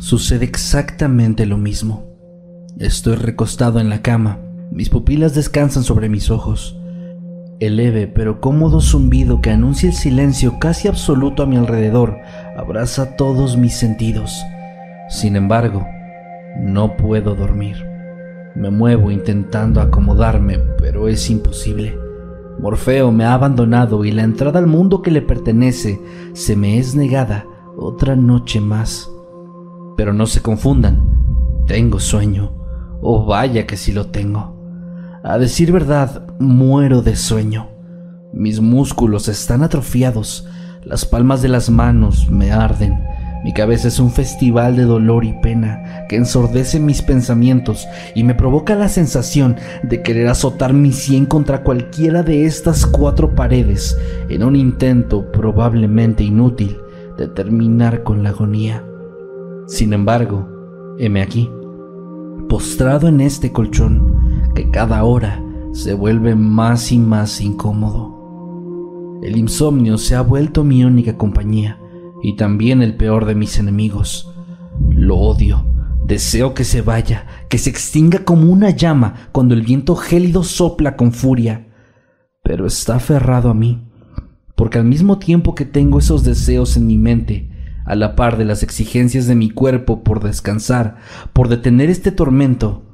Sucede exactamente lo mismo. Estoy recostado en la cama, mis pupilas descansan sobre mis ojos. El leve pero cómodo zumbido que anuncia el silencio casi absoluto a mi alrededor abraza todos mis sentidos. Sin embargo, no puedo dormir. Me muevo intentando acomodarme, pero es imposible. Morfeo me ha abandonado y la entrada al mundo que le pertenece se me es negada otra noche más. Pero no se confundan, tengo sueño. Oh, vaya que sí lo tengo. A decir verdad, muero de sueño. Mis músculos están atrofiados, las palmas de las manos me arden, mi cabeza es un festival de dolor y pena que ensordece mis pensamientos y me provoca la sensación de querer azotar mi sien contra cualquiera de estas cuatro paredes en un intento probablemente inútil de terminar con la agonía. Sin embargo, heme aquí, postrado en este colchón que cada hora se vuelve más y más incómodo. El insomnio se ha vuelto mi única compañía y también el peor de mis enemigos. Lo odio, deseo que se vaya, que se extinga como una llama cuando el viento gélido sopla con furia, pero está aferrado a mí porque al mismo tiempo que tengo esos deseos en mi mente, a la par de las exigencias de mi cuerpo por descansar, por detener este tormento,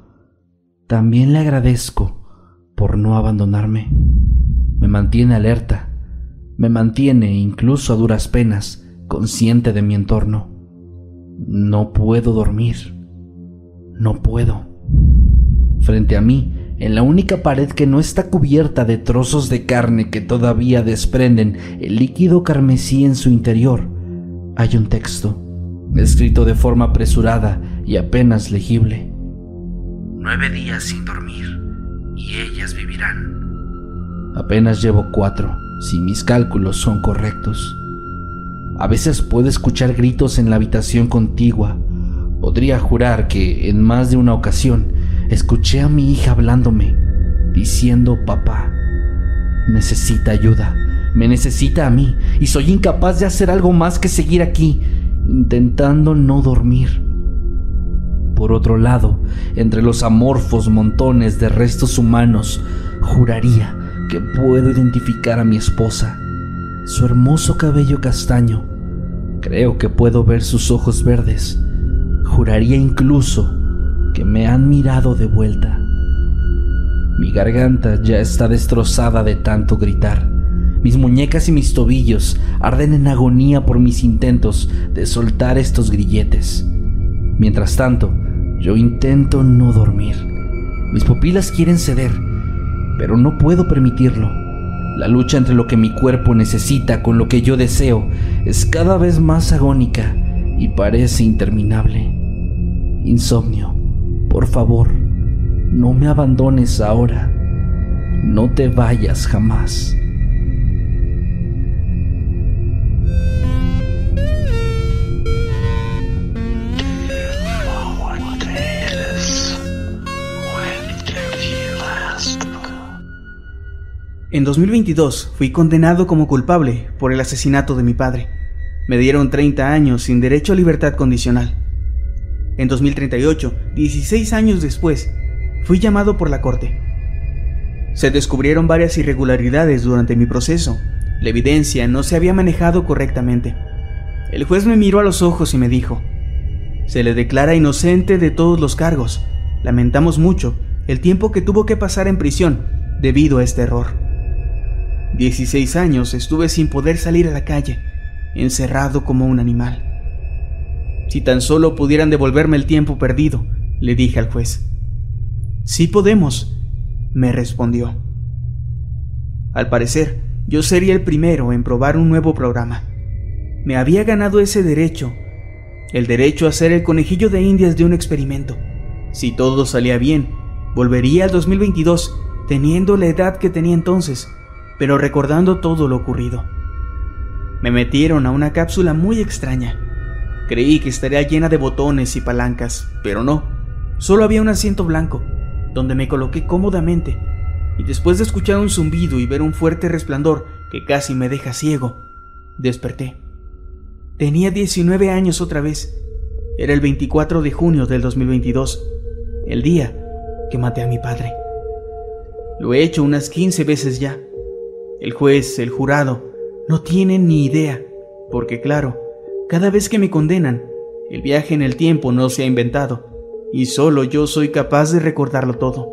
también le agradezco por no abandonarme. Me mantiene alerta, me mantiene, incluso a duras penas, consciente de mi entorno. No puedo dormir, no puedo. Frente a mí, en la única pared que no está cubierta de trozos de carne que todavía desprenden el líquido carmesí en su interior, hay un texto, escrito de forma apresurada y apenas legible. Nueve días sin dormir, y ellas vivirán. Apenas llevo cuatro, si mis cálculos son correctos. A veces puedo escuchar gritos en la habitación contigua. Podría jurar que en más de una ocasión escuché a mi hija hablándome, diciendo, papá, necesita ayuda, me necesita a mí, y soy incapaz de hacer algo más que seguir aquí, intentando no dormir. Por otro lado, entre los amorfos montones de restos humanos, juraría que puedo identificar a mi esposa, su hermoso cabello castaño. Creo que puedo ver sus ojos verdes. Juraría incluso que me han mirado de vuelta. Mi garganta ya está destrozada de tanto gritar. Mis muñecas y mis tobillos arden en agonía por mis intentos de soltar estos grilletes. Mientras tanto, yo intento no dormir. Mis pupilas quieren ceder, pero no puedo permitirlo. La lucha entre lo que mi cuerpo necesita con lo que yo deseo es cada vez más agónica y parece interminable. Insomnio por favor, no me abandones ahora. No te vayas jamás. En 2022 fui condenado como culpable por el asesinato de mi padre. Me dieron 30 años sin derecho a libertad condicional. En 2038, 16 años después, fui llamado por la corte. Se descubrieron varias irregularidades durante mi proceso. La evidencia no se había manejado correctamente. El juez me miró a los ojos y me dijo, se le declara inocente de todos los cargos. Lamentamos mucho el tiempo que tuvo que pasar en prisión debido a este error. 16 años estuve sin poder salir a la calle, encerrado como un animal. Si tan solo pudieran devolverme el tiempo perdido, le dije al juez. Sí podemos, me respondió. Al parecer, yo sería el primero en probar un nuevo programa. Me había ganado ese derecho, el derecho a ser el conejillo de indias de un experimento. Si todo salía bien, volvería al 2022 teniendo la edad que tenía entonces, pero recordando todo lo ocurrido. Me metieron a una cápsula muy extraña. Creí que estaría llena de botones y palancas, pero no. Solo había un asiento blanco, donde me coloqué cómodamente, y después de escuchar un zumbido y ver un fuerte resplandor que casi me deja ciego, desperté. Tenía 19 años otra vez. Era el 24 de junio del 2022, el día que maté a mi padre. Lo he hecho unas 15 veces ya. El juez, el jurado, no tienen ni idea, porque claro, cada vez que me condenan, el viaje en el tiempo no se ha inventado, y solo yo soy capaz de recordarlo todo.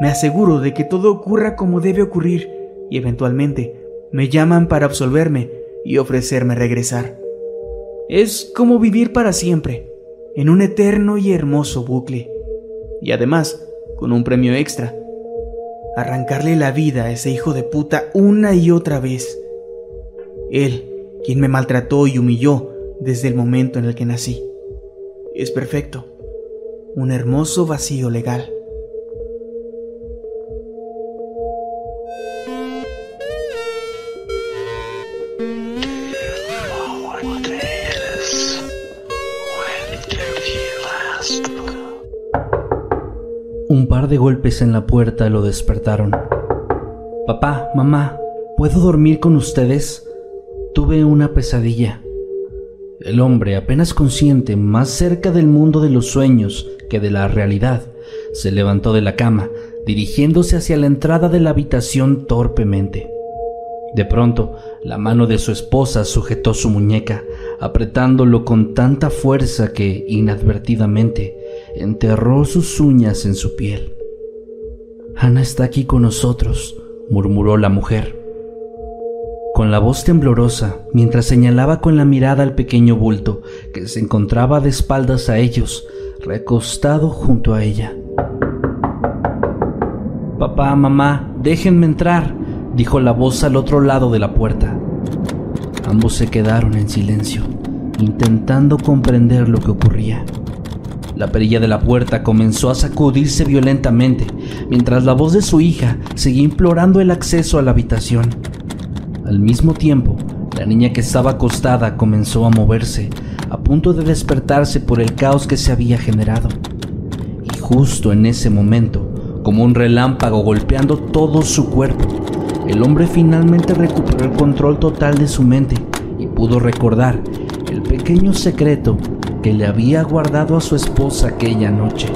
Me aseguro de que todo ocurra como debe ocurrir, y eventualmente me llaman para absolverme y ofrecerme regresar. Es como vivir para siempre, en un eterno y hermoso bucle. Y además, con un premio extra, arrancarle la vida a ese hijo de puta una y otra vez. Él, quien me maltrató y humilló desde el momento en el que nací. Es perfecto. Un hermoso vacío legal. Par de golpes en la puerta lo despertaron. Papá, mamá, ¿puedo dormir con ustedes? Tuve una pesadilla. El hombre, apenas consciente, más cerca del mundo de los sueños que de la realidad, se levantó de la cama, dirigiéndose hacia la entrada de la habitación torpemente. De pronto, la mano de su esposa sujetó su muñeca, apretándolo con tanta fuerza que, inadvertidamente, enterró sus uñas en su piel. Ana está aquí con nosotros, murmuró la mujer. Con la voz temblorosa, mientras señalaba con la mirada al pequeño bulto que se encontraba de espaldas a ellos, recostado junto a ella. Papá, mamá, déjenme entrar, dijo la voz al otro lado de la puerta. Ambos se quedaron en silencio, intentando comprender lo que ocurría. La perilla de la puerta comenzó a sacudirse violentamente, mientras la voz de su hija seguía implorando el acceso a la habitación. Al mismo tiempo, la niña que estaba acostada comenzó a moverse, a punto de despertarse por el caos que se había generado. Y justo en ese momento, como un relámpago golpeando todo su cuerpo, el hombre finalmente recuperó el control total de su mente y pudo recordar el pequeño secreto que le había guardado a su esposa aquella noche.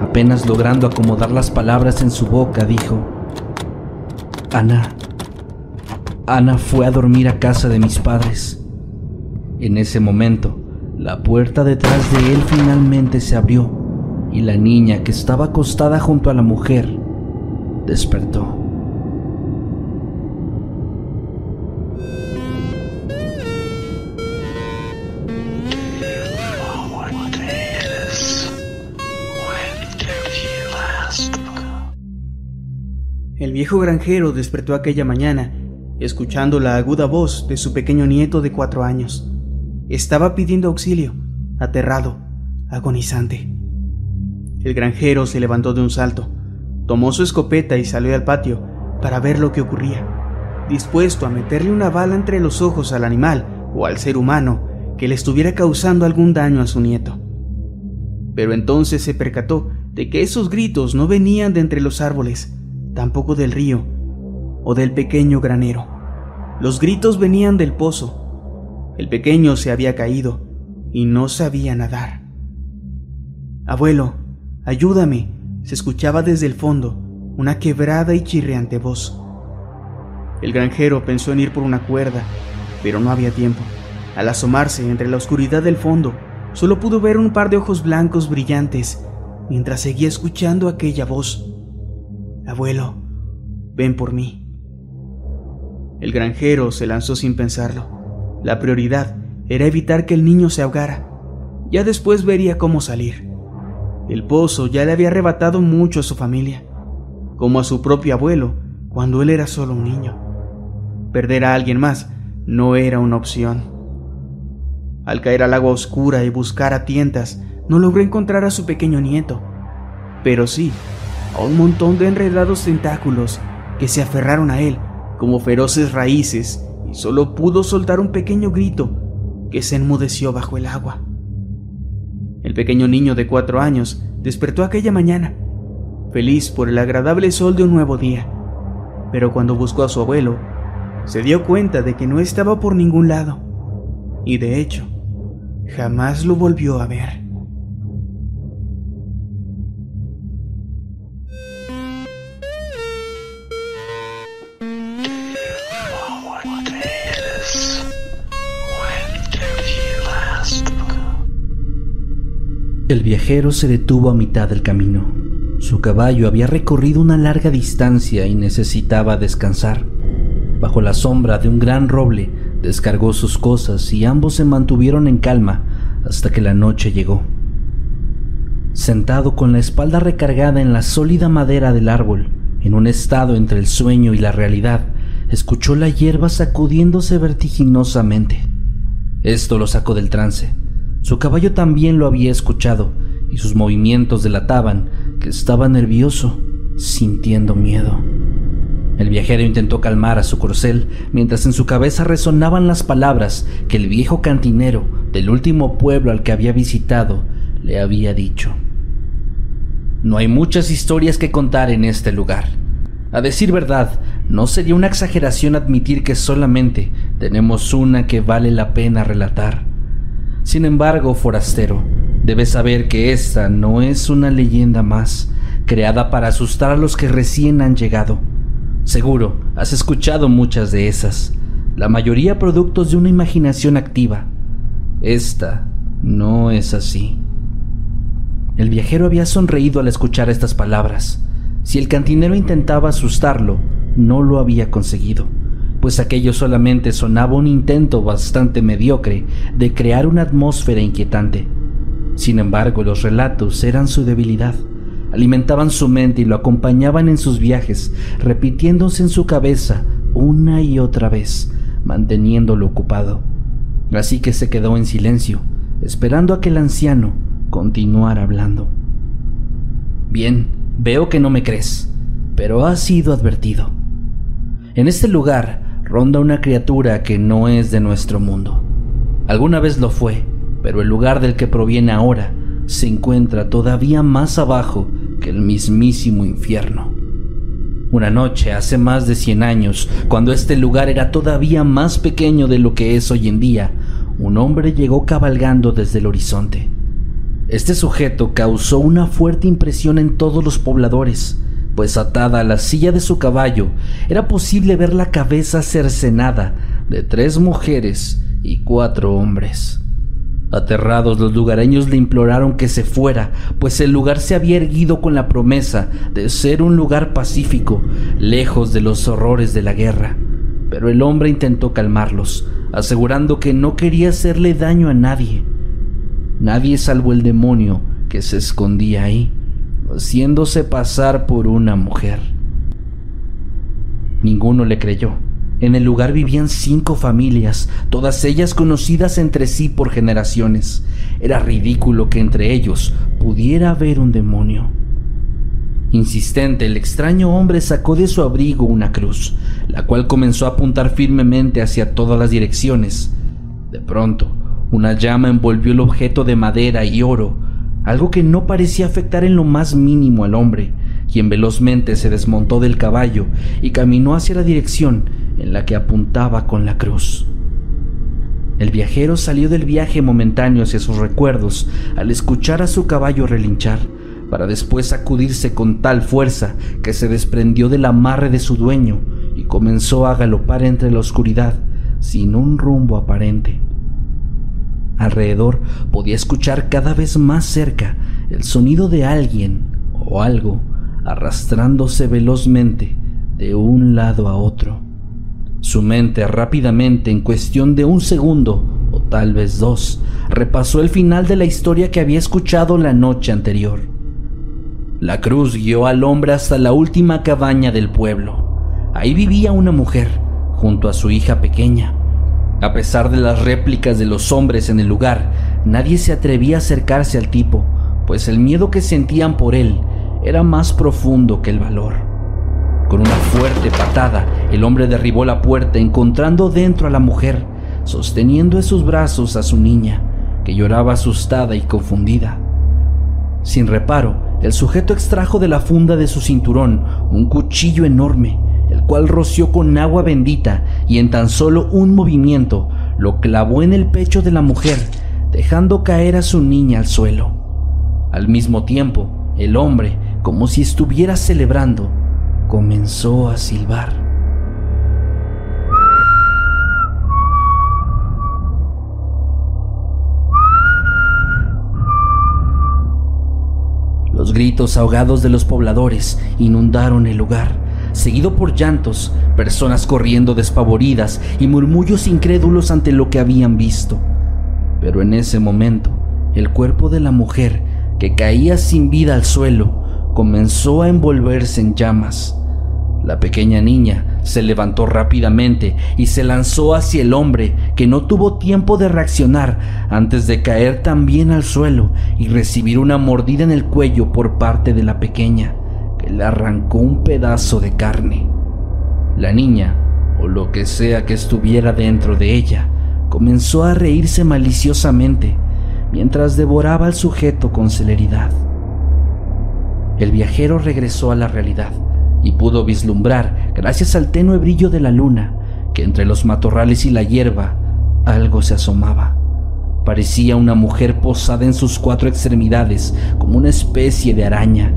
Apenas logrando acomodar las palabras en su boca, dijo, Ana, Ana fue a dormir a casa de mis padres. En ese momento, la puerta detrás de él finalmente se abrió y la niña que estaba acostada junto a la mujer despertó. Viejo granjero despertó aquella mañana, escuchando la aguda voz de su pequeño nieto de cuatro años. Estaba pidiendo auxilio, aterrado, agonizante. El granjero se levantó de un salto, tomó su escopeta y salió al patio para ver lo que ocurría, dispuesto a meterle una bala entre los ojos al animal o al ser humano que le estuviera causando algún daño a su nieto. Pero entonces se percató de que esos gritos no venían de entre los árboles, tampoco del río o del pequeño granero. Los gritos venían del pozo. El pequeño se había caído y no sabía nadar. Abuelo, ayúdame, se escuchaba desde el fondo una quebrada y chirriante voz. El granjero pensó en ir por una cuerda, pero no había tiempo. Al asomarse entre la oscuridad del fondo, solo pudo ver un par de ojos blancos brillantes mientras seguía escuchando aquella voz. Abuelo, ven por mí. El granjero se lanzó sin pensarlo. La prioridad era evitar que el niño se ahogara. Ya después vería cómo salir. El pozo ya le había arrebatado mucho a su familia, como a su propio abuelo cuando él era solo un niño. Perder a alguien más no era una opción. Al caer al agua oscura y buscar a tientas, no logró encontrar a su pequeño nieto, pero sí a un montón de enredados tentáculos que se aferraron a él como feroces raíces y solo pudo soltar un pequeño grito que se enmudeció bajo el agua. El pequeño niño de cuatro años despertó aquella mañana, feliz por el agradable sol de un nuevo día, pero cuando buscó a su abuelo, se dio cuenta de que no estaba por ningún lado, y de hecho, jamás lo volvió a ver. El viajero se detuvo a mitad del camino. Su caballo había recorrido una larga distancia y necesitaba descansar. Bajo la sombra de un gran roble, descargó sus cosas y ambos se mantuvieron en calma hasta que la noche llegó. Sentado con la espalda recargada en la sólida madera del árbol, en un estado entre el sueño y la realidad, escuchó la hierba sacudiéndose vertiginosamente. Esto lo sacó del trance su caballo también lo había escuchado y sus movimientos delataban que estaba nervioso, sintiendo miedo. El viajero intentó calmar a su corcel mientras en su cabeza resonaban las palabras que el viejo cantinero del último pueblo al que había visitado le había dicho. No hay muchas historias que contar en este lugar. A decir verdad, no sería una exageración admitir que solamente tenemos una que vale la pena relatar. Sin embargo, forastero, debes saber que esta no es una leyenda más, creada para asustar a los que recién han llegado. Seguro, has escuchado muchas de esas, la mayoría productos de una imaginación activa. Esta no es así. El viajero había sonreído al escuchar estas palabras. Si el cantinero intentaba asustarlo, no lo había conseguido pues aquello solamente sonaba un intento bastante mediocre de crear una atmósfera inquietante. Sin embargo, los relatos eran su debilidad. Alimentaban su mente y lo acompañaban en sus viajes, repitiéndose en su cabeza una y otra vez, manteniéndolo ocupado. Así que se quedó en silencio, esperando a que el anciano continuara hablando. Bien, veo que no me crees, pero has sido advertido. En este lugar ronda una criatura que no es de nuestro mundo. Alguna vez lo fue, pero el lugar del que proviene ahora se encuentra todavía más abajo que el mismísimo infierno. Una noche, hace más de 100 años, cuando este lugar era todavía más pequeño de lo que es hoy en día, un hombre llegó cabalgando desde el horizonte. Este sujeto causó una fuerte impresión en todos los pobladores, pues atada a la silla de su caballo era posible ver la cabeza cercenada de tres mujeres y cuatro hombres. Aterrados los lugareños le imploraron que se fuera, pues el lugar se había erguido con la promesa de ser un lugar pacífico, lejos de los horrores de la guerra. Pero el hombre intentó calmarlos, asegurando que no quería hacerle daño a nadie. Nadie salvo el demonio que se escondía ahí haciéndose pasar por una mujer. Ninguno le creyó. En el lugar vivían cinco familias, todas ellas conocidas entre sí por generaciones. Era ridículo que entre ellos pudiera haber un demonio. Insistente, el extraño hombre sacó de su abrigo una cruz, la cual comenzó a apuntar firmemente hacia todas las direcciones. De pronto, una llama envolvió el objeto de madera y oro algo que no parecía afectar en lo más mínimo al hombre, quien velozmente se desmontó del caballo y caminó hacia la dirección en la que apuntaba con la cruz. El viajero salió del viaje momentáneo hacia sus recuerdos al escuchar a su caballo relinchar, para después sacudirse con tal fuerza que se desprendió del amarre de su dueño y comenzó a galopar entre la oscuridad sin un rumbo aparente. Alrededor podía escuchar cada vez más cerca el sonido de alguien o algo arrastrándose velozmente de un lado a otro. Su mente rápidamente, en cuestión de un segundo o tal vez dos, repasó el final de la historia que había escuchado la noche anterior. La cruz guió al hombre hasta la última cabaña del pueblo. Ahí vivía una mujer, junto a su hija pequeña. A pesar de las réplicas de los hombres en el lugar, nadie se atrevía a acercarse al tipo, pues el miedo que sentían por él era más profundo que el valor. Con una fuerte patada, el hombre derribó la puerta encontrando dentro a la mujer, sosteniendo en sus brazos a su niña, que lloraba asustada y confundida. Sin reparo, el sujeto extrajo de la funda de su cinturón un cuchillo enorme, cual roció con agua bendita y en tan solo un movimiento lo clavó en el pecho de la mujer, dejando caer a su niña al suelo. Al mismo tiempo, el hombre, como si estuviera celebrando, comenzó a silbar. Los gritos ahogados de los pobladores inundaron el lugar, seguido por llantos, personas corriendo despavoridas y murmullos incrédulos ante lo que habían visto. Pero en ese momento, el cuerpo de la mujer, que caía sin vida al suelo, comenzó a envolverse en llamas. La pequeña niña se levantó rápidamente y se lanzó hacia el hombre, que no tuvo tiempo de reaccionar antes de caer también al suelo y recibir una mordida en el cuello por parte de la pequeña, que le arrancó un pedazo de carne. La niña, o lo que sea que estuviera dentro de ella, comenzó a reírse maliciosamente mientras devoraba al sujeto con celeridad el viajero regresó a la realidad y pudo vislumbrar, gracias al tenue brillo de la luna, que entre los matorrales y la hierba algo se asomaba. Parecía una mujer posada en sus cuatro extremidades como una especie de araña.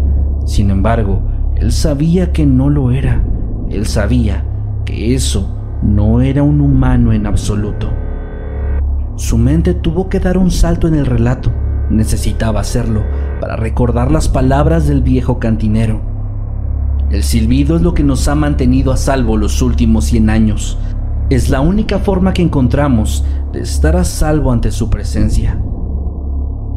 Sin embargo, él sabía que no lo era. Él sabía que eso no era un humano en absoluto. Su mente tuvo que dar un salto en el relato. Necesitaba hacerlo para recordar las palabras del viejo cantinero. El silbido es lo que nos ha mantenido a salvo los últimos 100 años. Es la única forma que encontramos de estar a salvo ante su presencia.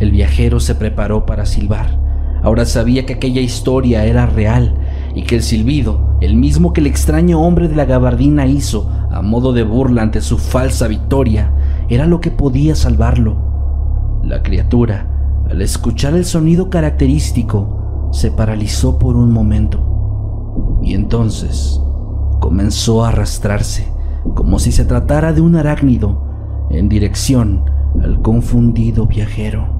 El viajero se preparó para silbar. Ahora sabía que aquella historia era real y que el silbido, el mismo que el extraño hombre de la gabardina hizo a modo de burla ante su falsa victoria, era lo que podía salvarlo. La criatura al escuchar el sonido característico, se paralizó por un momento y entonces comenzó a arrastrarse como si se tratara de un arácnido en dirección al confundido viajero.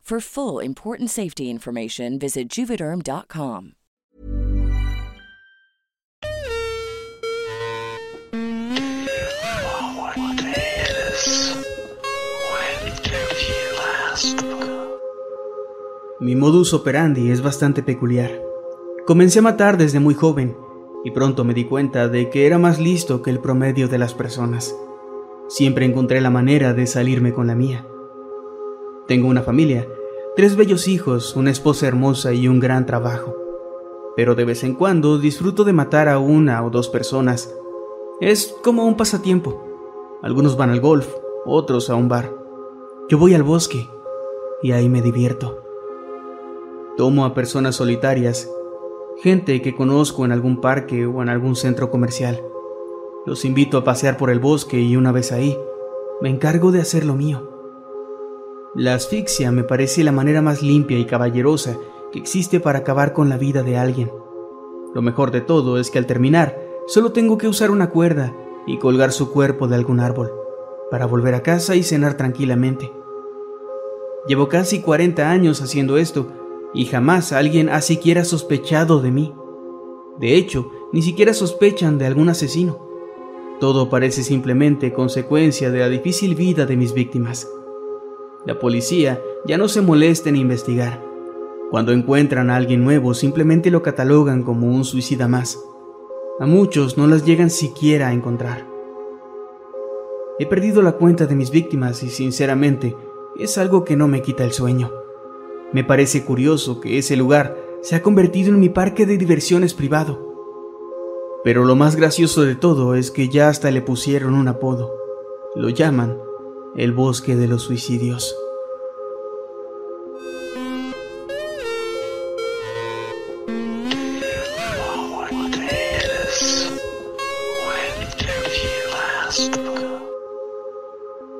For full important safety information, visit juvederm.com. Mi modus operandi es bastante peculiar. Comencé a matar desde muy joven y pronto me di cuenta de que era más listo que el promedio de las personas. Siempre encontré la manera de salirme con la mía. Tengo una familia tres bellos hijos, una esposa hermosa y un gran trabajo. Pero de vez en cuando disfruto de matar a una o dos personas. Es como un pasatiempo. Algunos van al golf, otros a un bar. Yo voy al bosque y ahí me divierto. Tomo a personas solitarias, gente que conozco en algún parque o en algún centro comercial. Los invito a pasear por el bosque y una vez ahí, me encargo de hacer lo mío. La asfixia me parece la manera más limpia y caballerosa que existe para acabar con la vida de alguien. Lo mejor de todo es que al terminar, solo tengo que usar una cuerda y colgar su cuerpo de algún árbol, para volver a casa y cenar tranquilamente. Llevo casi 40 años haciendo esto y jamás alguien ha siquiera sospechado de mí. De hecho, ni siquiera sospechan de algún asesino. Todo parece simplemente consecuencia de la difícil vida de mis víctimas. La policía ya no se molesta en investigar. Cuando encuentran a alguien nuevo simplemente lo catalogan como un suicida más. A muchos no las llegan siquiera a encontrar. He perdido la cuenta de mis víctimas y sinceramente es algo que no me quita el sueño. Me parece curioso que ese lugar se ha convertido en mi parque de diversiones privado. Pero lo más gracioso de todo es que ya hasta le pusieron un apodo. Lo llaman el bosque de los suicidios.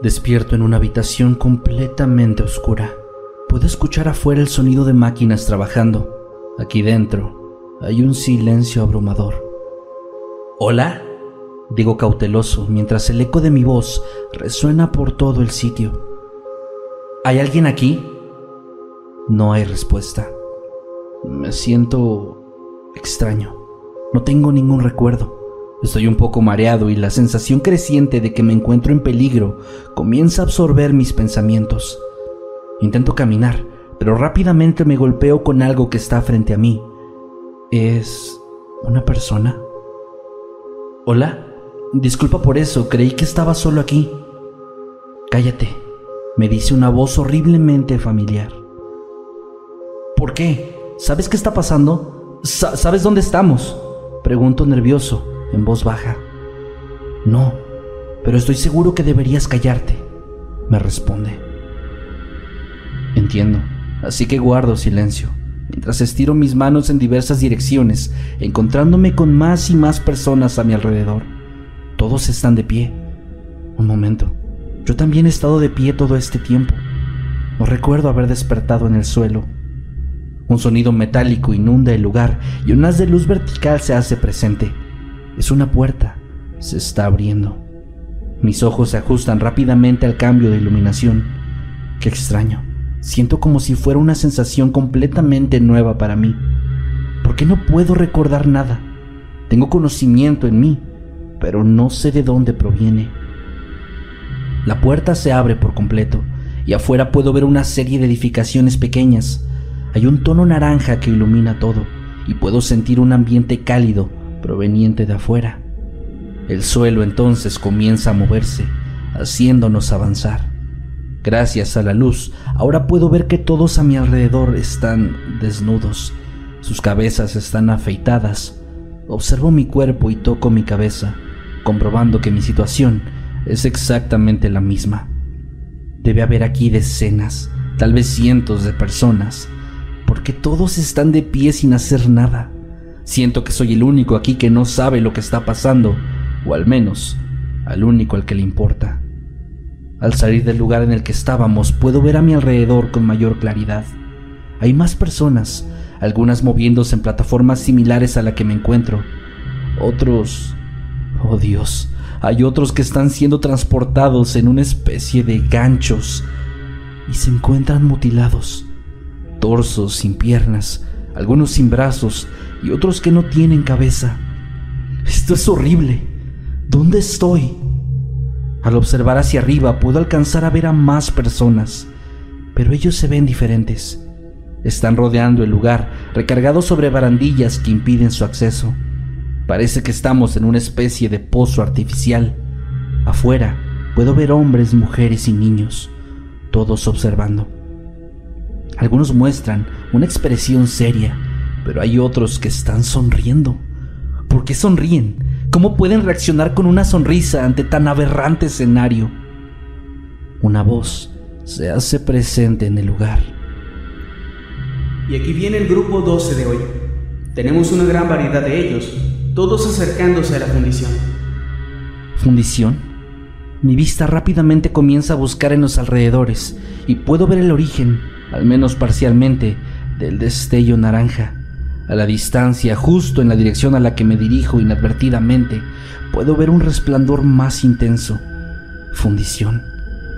Despierto en una habitación completamente oscura. Puedo escuchar afuera el sonido de máquinas trabajando. Aquí dentro hay un silencio abrumador. ¿Hola? Digo cauteloso mientras el eco de mi voz resuena por todo el sitio. ¿Hay alguien aquí? No hay respuesta. Me siento extraño. No tengo ningún recuerdo. Estoy un poco mareado y la sensación creciente de que me encuentro en peligro comienza a absorber mis pensamientos. Intento caminar, pero rápidamente me golpeo con algo que está frente a mí. ¿Es una persona? Hola, disculpa por eso, creí que estaba solo aquí. Cállate, me dice una voz horriblemente familiar. ¿Por qué? ¿Sabes qué está pasando? ¿Sabes dónde estamos? Pregunto nervioso en voz baja. No, pero estoy seguro que deberías callarte, me responde. Entiendo, así que guardo silencio, mientras estiro mis manos en diversas direcciones, encontrándome con más y más personas a mi alrededor. Todos están de pie. Un momento, yo también he estado de pie todo este tiempo. No recuerdo haber despertado en el suelo. Un sonido metálico inunda el lugar y un haz de luz vertical se hace presente. Es una puerta. Se está abriendo. Mis ojos se ajustan rápidamente al cambio de iluminación. Qué extraño. Siento como si fuera una sensación completamente nueva para mí. ¿Por qué no puedo recordar nada? Tengo conocimiento en mí, pero no sé de dónde proviene. La puerta se abre por completo y afuera puedo ver una serie de edificaciones pequeñas. Hay un tono naranja que ilumina todo y puedo sentir un ambiente cálido proveniente de afuera. El suelo entonces comienza a moverse, haciéndonos avanzar. Gracias a la luz, ahora puedo ver que todos a mi alrededor están desnudos. Sus cabezas están afeitadas. Observo mi cuerpo y toco mi cabeza, comprobando que mi situación es exactamente la misma. Debe haber aquí decenas, tal vez cientos de personas, porque todos están de pie sin hacer nada. Siento que soy el único aquí que no sabe lo que está pasando, o al menos al único al que le importa. Al salir del lugar en el que estábamos, puedo ver a mi alrededor con mayor claridad. Hay más personas, algunas moviéndose en plataformas similares a la que me encuentro. Otros... Oh Dios, hay otros que están siendo transportados en una especie de ganchos y se encuentran mutilados. Torsos sin piernas, algunos sin brazos y otros que no tienen cabeza. Esto es horrible. ¿Dónde estoy? Al observar hacia arriba puedo alcanzar a ver a más personas, pero ellos se ven diferentes. Están rodeando el lugar, recargados sobre barandillas que impiden su acceso. Parece que estamos en una especie de pozo artificial. Afuera puedo ver hombres, mujeres y niños, todos observando. Algunos muestran una expresión seria, pero hay otros que están sonriendo. ¿Por qué sonríen? ¿Cómo pueden reaccionar con una sonrisa ante tan aberrante escenario? Una voz se hace presente en el lugar. Y aquí viene el grupo 12 de hoy. Tenemos una gran variedad de ellos, todos acercándose a la fundición. ¿Fundición? Mi vista rápidamente comienza a buscar en los alrededores y puedo ver el origen, al menos parcialmente, del destello naranja. A la distancia, justo en la dirección a la que me dirijo inadvertidamente, puedo ver un resplandor más intenso. Fundición.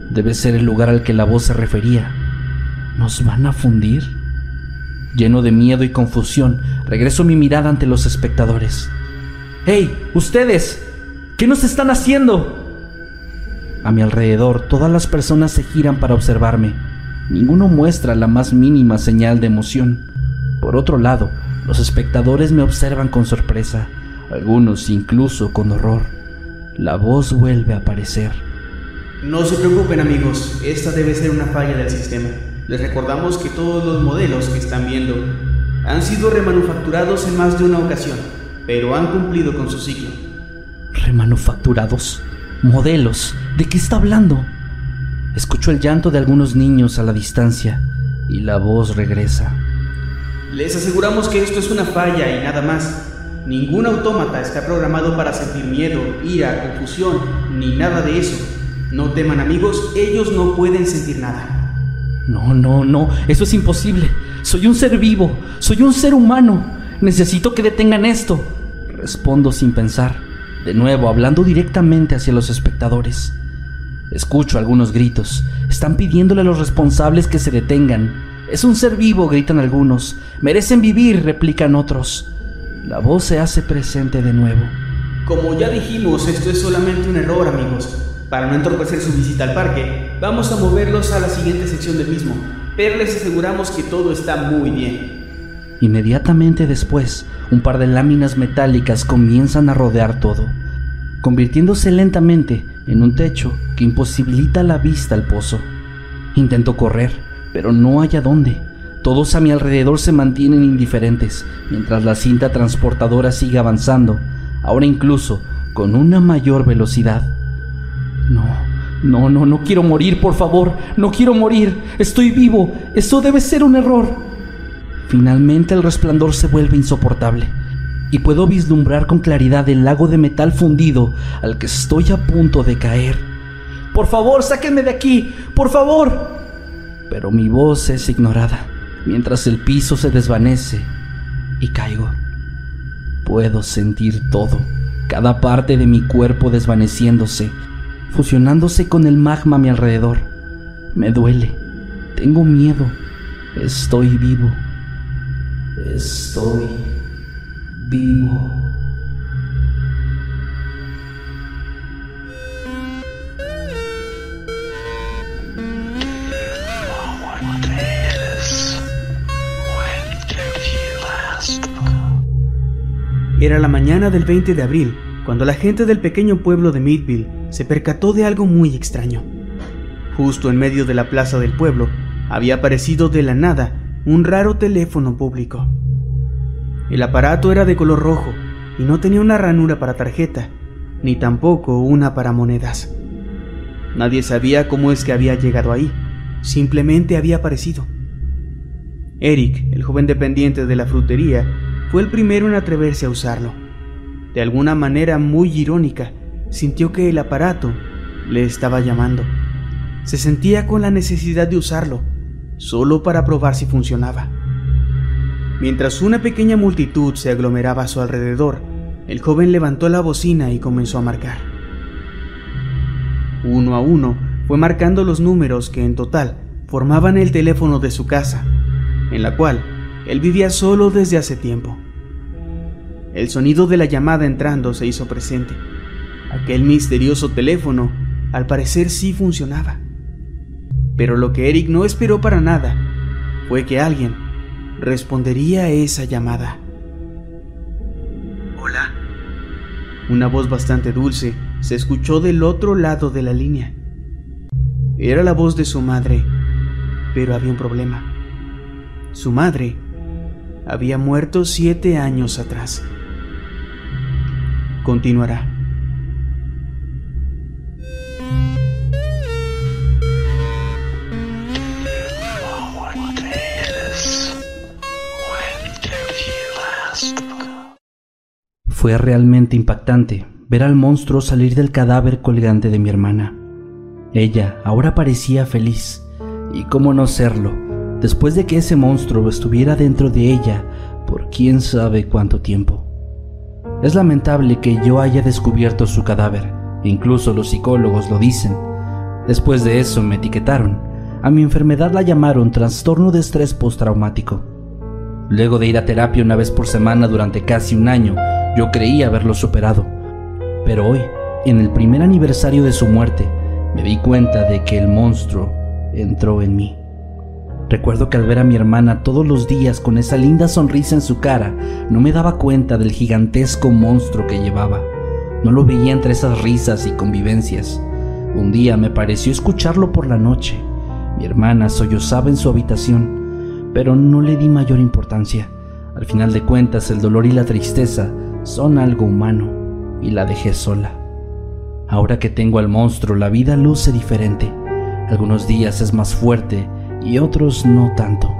Debe ser el lugar al que la voz se refería. ¿Nos van a fundir? Lleno de miedo y confusión, regreso mi mirada ante los espectadores. ¡Hey! ¡Ustedes! ¿Qué nos están haciendo? A mi alrededor, todas las personas se giran para observarme. Ninguno muestra la más mínima señal de emoción. Por otro lado, los espectadores me observan con sorpresa, algunos incluso con horror. La voz vuelve a aparecer. No se preocupen amigos, esta debe ser una falla del sistema. Les recordamos que todos los modelos que están viendo han sido remanufacturados en más de una ocasión, pero han cumplido con su ciclo. ¿Remanufacturados? ¿Modelos? ¿De qué está hablando? Escucho el llanto de algunos niños a la distancia y la voz regresa. Les aseguramos que esto es una falla y nada más. Ningún autómata está programado para sentir miedo, ira, confusión, ni nada de eso. No teman amigos, ellos no pueden sentir nada. No, no, no, eso es imposible. Soy un ser vivo, soy un ser humano. Necesito que detengan esto. Respondo sin pensar, de nuevo hablando directamente hacia los espectadores. Escucho algunos gritos. Están pidiéndole a los responsables que se detengan. Es un ser vivo, gritan algunos. Merecen vivir, replican otros. La voz se hace presente de nuevo. Como ya dijimos, esto es solamente un error, amigos. Para no entorpecer su visita al parque, vamos a moverlos a la siguiente sección del mismo, pero les aseguramos que todo está muy bien. Inmediatamente después, un par de láminas metálicas comienzan a rodear todo, convirtiéndose lentamente en un techo que imposibilita la vista al pozo. Intento correr, pero no hay a dónde. Todos a mi alrededor se mantienen indiferentes, mientras la cinta transportadora sigue avanzando, ahora incluso con una mayor velocidad. No, no, no, no quiero morir, por favor, no quiero morir, estoy vivo, eso debe ser un error. Finalmente el resplandor se vuelve insoportable y puedo vislumbrar con claridad el lago de metal fundido al que estoy a punto de caer. Por favor, sáquenme de aquí, por favor. Pero mi voz es ignorada mientras el piso se desvanece y caigo. Puedo sentir todo, cada parte de mi cuerpo desvaneciéndose, fusionándose con el magma a mi alrededor. Me duele, tengo miedo, estoy vivo. Estoy vivo. Era la mañana del 20 de abril, cuando la gente del pequeño pueblo de Midville se percató de algo muy extraño. Justo en medio de la plaza del pueblo había aparecido de la nada un raro teléfono público. El aparato era de color rojo y no tenía una ranura para tarjeta, ni tampoco una para monedas. Nadie sabía cómo es que había llegado ahí, simplemente había aparecido. Eric, el joven dependiente de la frutería, fue el primero en atreverse a usarlo. De alguna manera muy irónica, sintió que el aparato le estaba llamando. Se sentía con la necesidad de usarlo, solo para probar si funcionaba. Mientras una pequeña multitud se aglomeraba a su alrededor, el joven levantó la bocina y comenzó a marcar. Uno a uno fue marcando los números que en total formaban el teléfono de su casa, en la cual él vivía solo desde hace tiempo. El sonido de la llamada entrando se hizo presente. Aquel misterioso teléfono, al parecer, sí funcionaba. Pero lo que Eric no esperó para nada fue que alguien respondería a esa llamada. Hola. Una voz bastante dulce se escuchó del otro lado de la línea. Era la voz de su madre, pero había un problema. Su madre había muerto siete años atrás. Continuará. Fue realmente impactante ver al monstruo salir del cadáver colgante de mi hermana. Ella ahora parecía feliz, y cómo no serlo, después de que ese monstruo estuviera dentro de ella por quién sabe cuánto tiempo. Es lamentable que yo haya descubierto su cadáver, incluso los psicólogos lo dicen. Después de eso me etiquetaron. A mi enfermedad la llamaron trastorno de estrés postraumático. Luego de ir a terapia una vez por semana durante casi un año, yo creía haberlo superado. Pero hoy, en el primer aniversario de su muerte, me di cuenta de que el monstruo entró en mí. Recuerdo que al ver a mi hermana todos los días con esa linda sonrisa en su cara, no me daba cuenta del gigantesco monstruo que llevaba. No lo veía entre esas risas y convivencias. Un día me pareció escucharlo por la noche. Mi hermana sollozaba en su habitación, pero no le di mayor importancia. Al final de cuentas, el dolor y la tristeza son algo humano, y la dejé sola. Ahora que tengo al monstruo, la vida luce diferente. Algunos días es más fuerte y otros no tanto.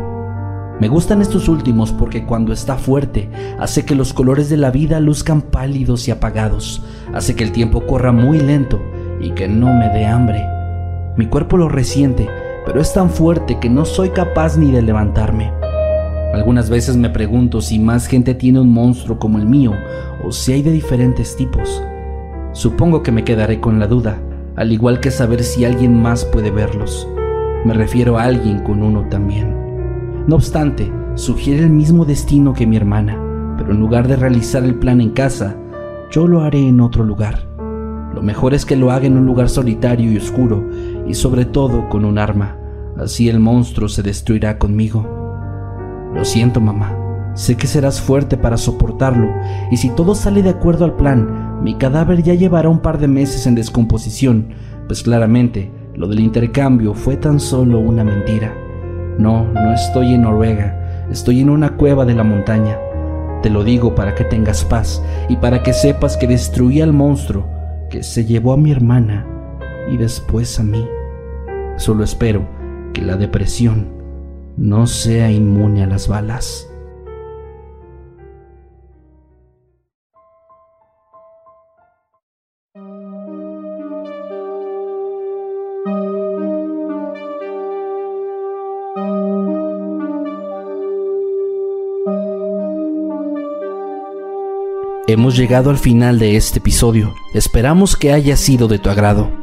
Me gustan estos últimos porque cuando está fuerte hace que los colores de la vida luzcan pálidos y apagados, hace que el tiempo corra muy lento y que no me dé hambre. Mi cuerpo lo resiente, pero es tan fuerte que no soy capaz ni de levantarme. Algunas veces me pregunto si más gente tiene un monstruo como el mío o si hay de diferentes tipos. Supongo que me quedaré con la duda, al igual que saber si alguien más puede verlos. Me refiero a alguien con uno también. No obstante, sugiere el mismo destino que mi hermana, pero en lugar de realizar el plan en casa, yo lo haré en otro lugar. Lo mejor es que lo haga en un lugar solitario y oscuro, y sobre todo con un arma. Así el monstruo se destruirá conmigo. Lo siento, mamá. Sé que serás fuerte para soportarlo, y si todo sale de acuerdo al plan, mi cadáver ya llevará un par de meses en descomposición, pues claramente lo del intercambio fue tan solo una mentira. No, no estoy en Noruega, estoy en una cueva de la montaña. Te lo digo para que tengas paz y para que sepas que destruí al monstruo que se llevó a mi hermana y después a mí. Solo espero que la depresión no sea inmune a las balas. Hemos llegado al final de este episodio. Esperamos que haya sido de tu agrado.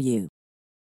you.